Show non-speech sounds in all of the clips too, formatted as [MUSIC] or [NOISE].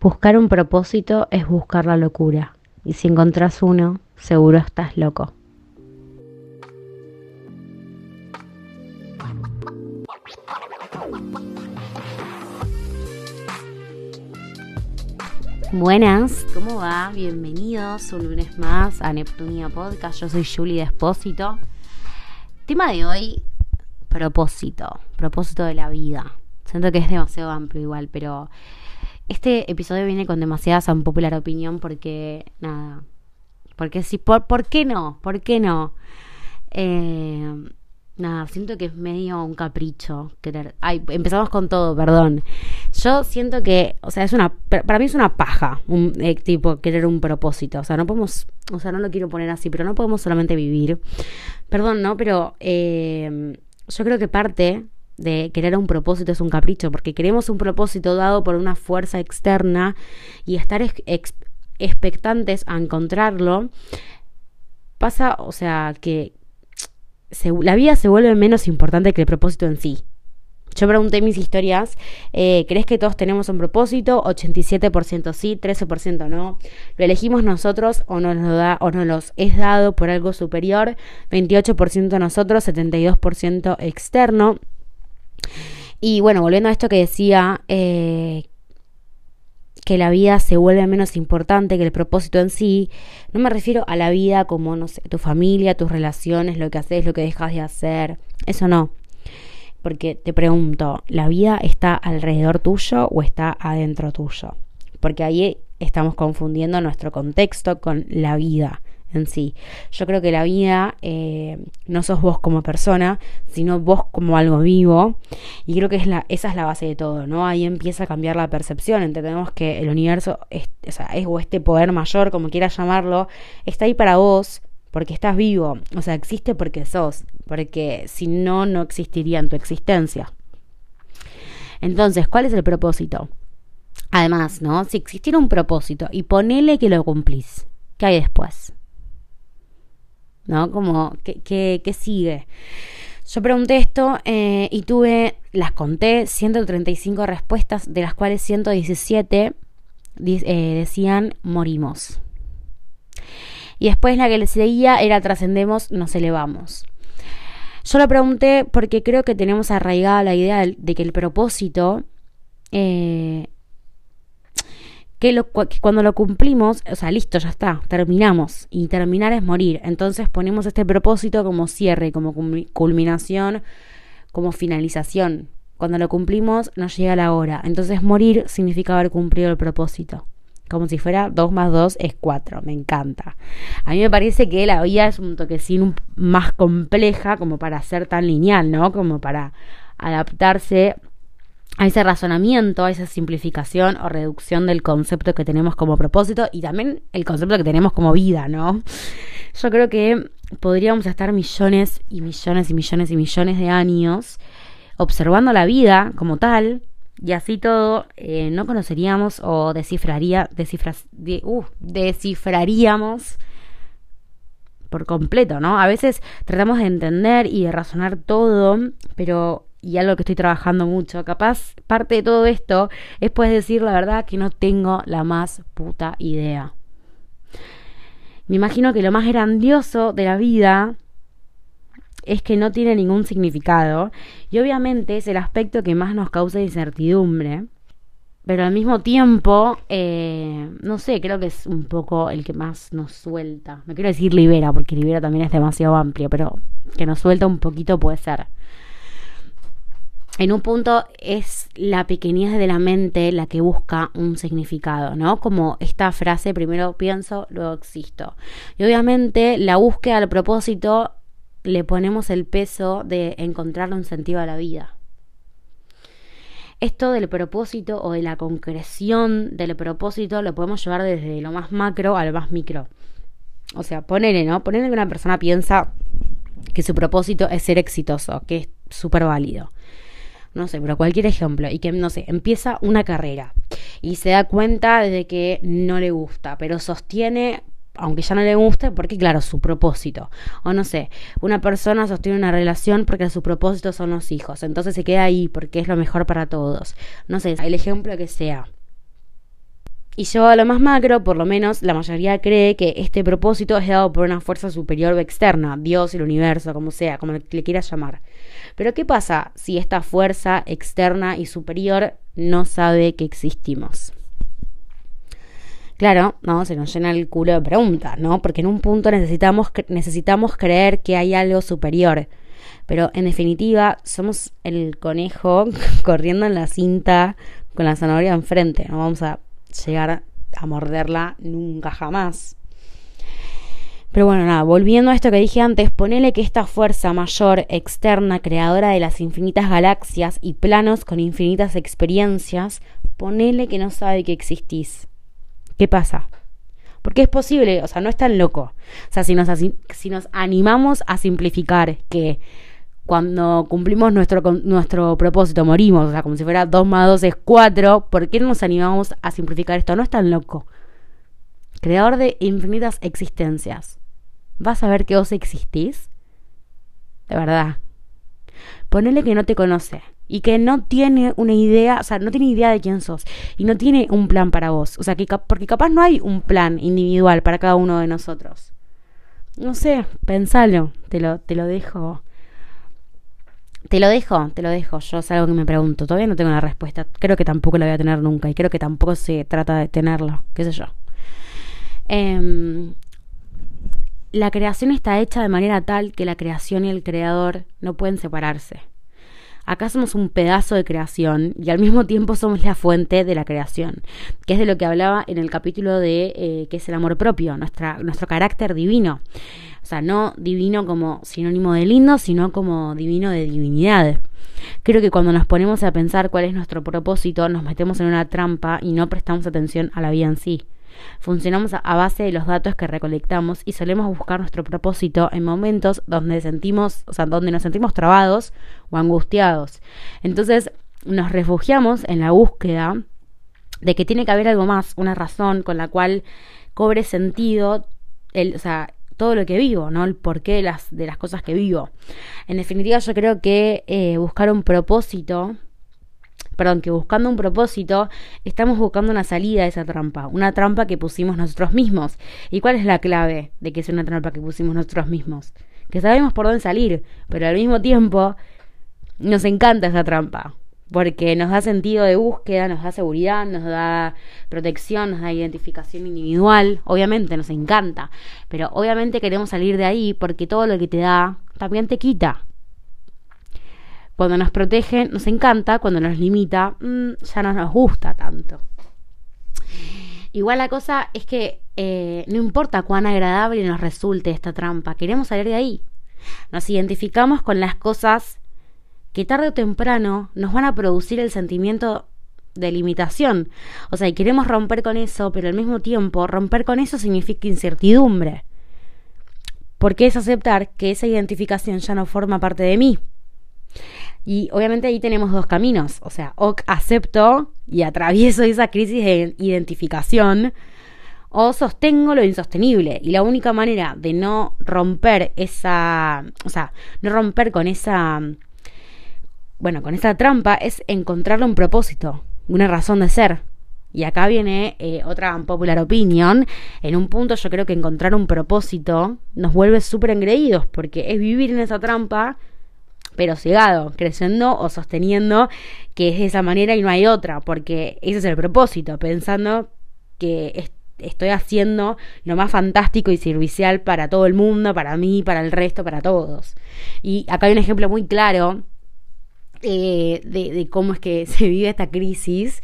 Buscar un propósito es buscar la locura. Y si encontrás uno, seguro estás loco. Buenas, ¿cómo va? Bienvenidos un lunes más a Neptunia Podcast. Yo soy Julie Despósito. Tema de hoy, propósito, propósito de la vida. Siento que es demasiado amplio igual, pero este episodio viene con demasiada popular opinión porque, nada, porque si, por, ¿por qué no? ¿Por qué no? Eh, nada, siento que es medio un capricho querer. Ay, empezamos con todo, perdón. Yo siento que, o sea, es una, para mí es una paja, un eh, tipo querer un propósito. O sea, no podemos, o sea, no lo quiero poner así, pero no podemos solamente vivir. Perdón, ¿no? Pero eh, yo creo que parte de querer un propósito es un capricho, porque queremos un propósito dado por una fuerza externa y estar expectantes a encontrarlo, pasa, o sea, que la vida se vuelve menos importante que el propósito en sí. Yo pregunté mis historias, eh, ¿crees que todos tenemos un propósito? 87% sí, 13% no. ¿Lo elegimos nosotros o nos lo da o nos los es dado por algo superior? 28% nosotros, 72% externo. Y bueno, volviendo a esto que decía, eh, que la vida se vuelve menos importante que el propósito en sí, no me refiero a la vida como, no sé, tu familia, tus relaciones, lo que haces, lo que dejas de hacer, eso no. Porque te pregunto, ¿la vida está alrededor tuyo o está adentro tuyo? Porque ahí estamos confundiendo nuestro contexto con la vida en sí. Yo creo que la vida eh, no sos vos como persona, sino vos como algo vivo. Y creo que esa es la base de todo, ¿no? Ahí empieza a cambiar la percepción. Entendemos que el universo, o, sea, es, o este poder mayor, como quieras llamarlo, está ahí para vos porque estás vivo. O sea, existe porque sos. Porque si no, no existiría en tu existencia. Entonces, ¿cuál es el propósito? Además, ¿no? Si existiera un propósito y ponele que lo cumplís, ¿qué hay después? ¿No? Como, ¿qué, qué, sigue? Yo pregunté esto eh, y tuve, las conté, 135 respuestas, de las cuales 117 eh, decían morimos. Y después la que le seguía era trascendemos, nos elevamos. Yo lo pregunté porque creo que tenemos arraigada la idea de que el propósito eh, que, cuando lo cumplimos, o sea, listo, ya está, terminamos. Y terminar es morir. Entonces ponemos este propósito como cierre, como culminación, como finalización. Cuando lo cumplimos, nos llega la hora. Entonces morir significa haber cumplido el propósito. Como si fuera 2 más 2 es 4. Me encanta. A mí me parece que la vida es un toquecín más compleja como para ser tan lineal, ¿no? Como para adaptarse a ese razonamiento, a esa simplificación o reducción del concepto que tenemos como propósito y también el concepto que tenemos como vida, ¿no? Yo creo que podríamos estar millones y millones y millones y millones de años observando la vida como tal y así todo eh, no conoceríamos o descifraría, uh, descifraríamos por completo, ¿no? A veces tratamos de entender y de razonar todo, pero y algo que estoy trabajando mucho, capaz parte de todo esto es pues decir la verdad que no tengo la más puta idea. Me imagino que lo más grandioso de la vida es que no tiene ningún significado y obviamente es el aspecto que más nos causa incertidumbre, pero al mismo tiempo, eh, no sé, creo que es un poco el que más nos suelta. Me quiero decir libera, porque libera también es demasiado amplio, pero que nos suelta un poquito puede ser en un punto es la pequeñez de la mente la que busca un significado, ¿no? Como esta frase, primero pienso, luego existo. Y obviamente la búsqueda al propósito le ponemos el peso de encontrarle un sentido a la vida. Esto del propósito o de la concreción del propósito lo podemos llevar desde lo más macro al más micro. O sea, ponele, ¿no? Ponele que una persona piensa que su propósito es ser exitoso, que es súper válido no sé, pero cualquier ejemplo, y que, no sé, empieza una carrera y se da cuenta de que no le gusta, pero sostiene aunque ya no le guste, porque claro, su propósito. O no sé, una persona sostiene una relación porque su propósito son los hijos. Entonces se queda ahí porque es lo mejor para todos. No sé, el ejemplo que sea. Y llevado a lo más macro, por lo menos la mayoría cree que este propósito es dado por una fuerza superior o externa, Dios, el universo, como sea, como le quieras llamar. Pero ¿qué pasa si esta fuerza externa y superior no sabe que existimos? Claro, no, se nos llena el culo de preguntas, ¿no? Porque en un punto necesitamos, necesitamos creer que hay algo superior. Pero en definitiva, somos el conejo [LAUGHS] corriendo en la cinta con la zanahoria enfrente. No vamos a llegar a morderla nunca jamás. Pero bueno, nada, volviendo a esto que dije antes, ponele que esta fuerza mayor, externa, creadora de las infinitas galaxias y planos con infinitas experiencias, ponele que no sabe que existís. ¿Qué pasa? Porque es posible, o sea, no es tan loco. O sea, si nos, si nos animamos a simplificar que cuando cumplimos nuestro, nuestro propósito, morimos, o sea, como si fuera 2 más 2 es 4, ¿por qué no nos animamos a simplificar esto? No es tan loco. Creador de infinitas existencias. ¿Vas a ver que vos existís? De verdad. Ponele que no te conoce y que no tiene una idea, o sea, no tiene idea de quién sos y no tiene un plan para vos. O sea, que porque capaz no hay un plan individual para cada uno de nosotros. No sé, pensalo, te lo, te lo dejo te lo dejo, te lo dejo. Yo es algo que me pregunto. Todavía no tengo la respuesta. Creo que tampoco la voy a tener nunca. Y creo que tampoco se trata de tenerlo. ¿Qué sé yo? Em, la creación está hecha de manera tal que la creación y el creador no pueden separarse. Acá somos un pedazo de creación y al mismo tiempo somos la fuente de la creación, que es de lo que hablaba en el capítulo de eh, qué es el amor propio, nuestra, nuestro carácter divino. O sea, no divino como sinónimo de lindo, sino como divino de divinidad. Creo que cuando nos ponemos a pensar cuál es nuestro propósito, nos metemos en una trampa y no prestamos atención a la vida en sí. Funcionamos a base de los datos que recolectamos y solemos buscar nuestro propósito en momentos donde sentimos, o sea, donde nos sentimos trabados o angustiados. Entonces, nos refugiamos en la búsqueda de que tiene que haber algo más, una razón con la cual cobre sentido el, o sea, todo lo que vivo, ¿no? El porqué de las, de las cosas que vivo. En definitiva, yo creo que eh, buscar un propósito perdón, que buscando un propósito, estamos buscando una salida de esa trampa, una trampa que pusimos nosotros mismos. ¿Y cuál es la clave de que es una trampa que pusimos nosotros mismos? Que sabemos por dónde salir, pero al mismo tiempo nos encanta esa trampa, porque nos da sentido de búsqueda, nos da seguridad, nos da protección, nos da identificación individual, obviamente nos encanta, pero obviamente queremos salir de ahí porque todo lo que te da también te quita. Cuando nos protege nos encanta, cuando nos limita mm, ya no nos gusta tanto. Igual la cosa es que eh, no importa cuán agradable nos resulte esta trampa, queremos salir de ahí. Nos identificamos con las cosas que tarde o temprano nos van a producir el sentimiento de limitación. O sea, y queremos romper con eso, pero al mismo tiempo romper con eso significa incertidumbre. Porque es aceptar que esa identificación ya no forma parte de mí. Y obviamente ahí tenemos dos caminos, o sea, o acepto y atravieso esa crisis de identificación, o sostengo lo insostenible. Y la única manera de no romper esa, o sea, no romper con esa, bueno, con esa trampa es encontrarle un propósito, una razón de ser. Y acá viene eh, otra popular opinión. En un punto yo creo que encontrar un propósito nos vuelve súper engreídos porque es vivir en esa trampa pero cegado, creciendo o sosteniendo que es de esa manera y no hay otra, porque ese es el propósito, pensando que estoy haciendo lo más fantástico y servicial para todo el mundo, para mí, para el resto, para todos. Y acá hay un ejemplo muy claro eh, de, de, cómo es que [LAUGHS] se vive esta crisis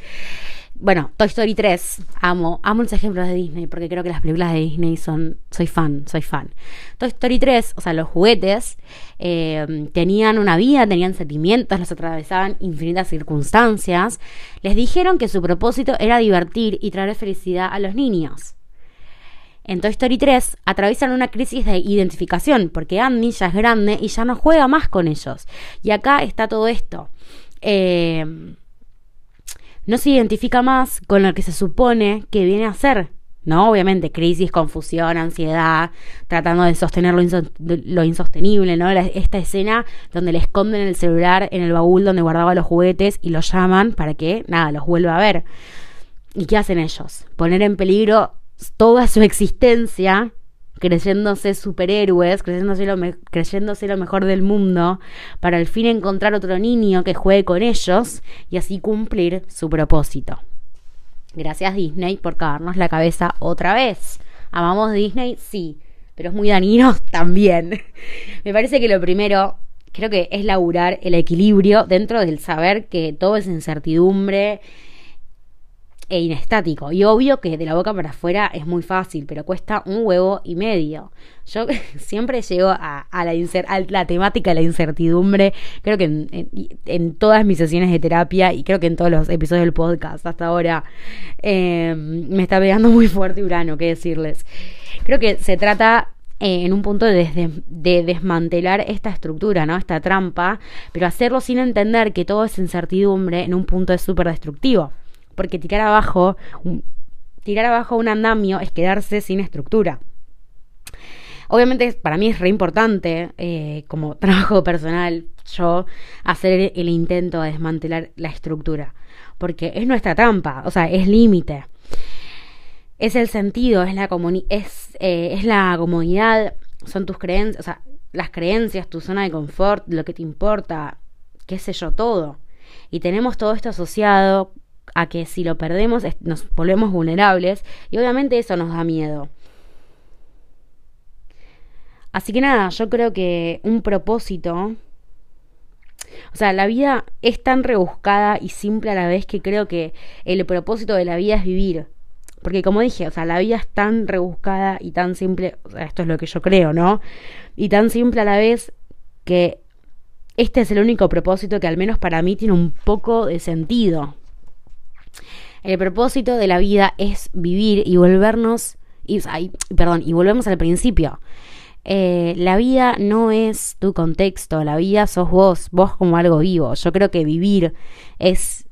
bueno, Toy Story 3, amo, amo los ejemplos de Disney porque creo que las películas de Disney son, soy fan, soy fan. Toy Story 3, o sea, los juguetes eh, tenían una vida, tenían sentimientos, los atravesaban infinitas circunstancias. Les dijeron que su propósito era divertir y traer felicidad a los niños. En Toy Story 3 atraviesan una crisis de identificación porque Andy ya es grande y ya no juega más con ellos. Y acá está todo esto. Eh, no se identifica más con lo que se supone que viene a ser. ¿no? Obviamente, crisis, confusión, ansiedad, tratando de sostener lo, insostenible, ¿no? esta escena donde le esconden el celular en el baúl donde guardaba los juguetes y lo llaman para que, nada, los vuelva a ver. ¿Y qué hacen ellos? Poner en peligro toda su existencia creyéndose superhéroes, creyéndose lo, creyéndose lo mejor del mundo, para al fin encontrar otro niño que juegue con ellos y así cumplir su propósito. Gracias Disney por cagarnos la cabeza otra vez. ¿Amamos Disney? Sí, pero es muy dañino [LAUGHS] también. Me parece que lo primero, creo que es laburar el equilibrio dentro del saber que todo es incertidumbre e inestático. Y obvio que de la boca para afuera es muy fácil, pero cuesta un huevo y medio. Yo [LAUGHS] siempre llego a, la, temática de la incertidumbre, creo que en, todas mis sesiones de terapia y creo que en todos los episodios del podcast hasta ahora em, me está pegando muy fuerte Urano, qué decirles. Creo que se trata eh, en un punto de, de, desmantelar esta estructura, ¿no? Esta trampa, pero hacerlo sin entender que todo es incertidumbre en un punto es súper destructivo porque tirar abajo, tirar abajo un andamio es quedarse sin estructura. Obviamente para mí es re importante, eh, como [LAUGHS] trabajo personal, yo hacer el intento de desmantelar la estructura, porque es nuestra trampa, o sea, es límite. Es el sentido, es la, es, eh, es la comodidad, son tus creencias, o sea, las creencias, tu zona de confort, lo que te importa, qué sé yo, todo. Y tenemos todo esto asociado a que si lo perdemos nos volvemos vulnerables y obviamente eso nos da miedo. Así que nada, yo creo que un propósito, o sea, la vida es tan rebuscada y simple a la vez que creo que el propósito de la vida es vivir. Porque como dije, o sea, la vida es tan rebuscada y tan simple, o sea, esto es lo que yo creo, ¿no? Y tan simple a la vez que este es el único propósito que al menos para mí tiene un poco de sentido. El propósito de la vida es vivir y volvernos, y, perdón, y volvemos al principio. Eh, la vida no es tu contexto, la vida sos vos, vos como algo vivo. Yo creo que vivir es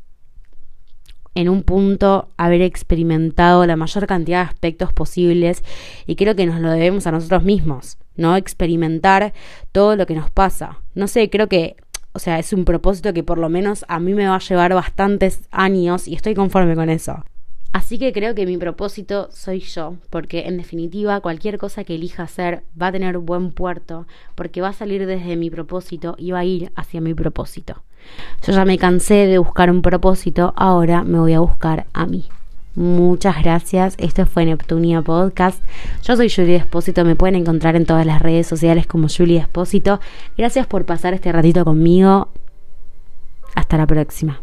en un punto haber experimentado la mayor cantidad de aspectos posibles y creo que nos lo debemos a nosotros mismos, ¿no? Experimentar todo lo que nos pasa. No sé, creo que o sea, es un propósito que por lo menos a mí me va a llevar bastantes años y estoy conforme con eso. Así que creo que mi propósito soy yo, porque en definitiva cualquier cosa que elija hacer va a tener buen puerto, porque va a salir desde mi propósito y va a ir hacia mi propósito. Yo ya me cansé de buscar un propósito, ahora me voy a buscar a mí. Muchas gracias. Esto fue Neptunia Podcast. Yo soy Julie Espósito. Me pueden encontrar en todas las redes sociales como Julie Espósito. Gracias por pasar este ratito conmigo. Hasta la próxima.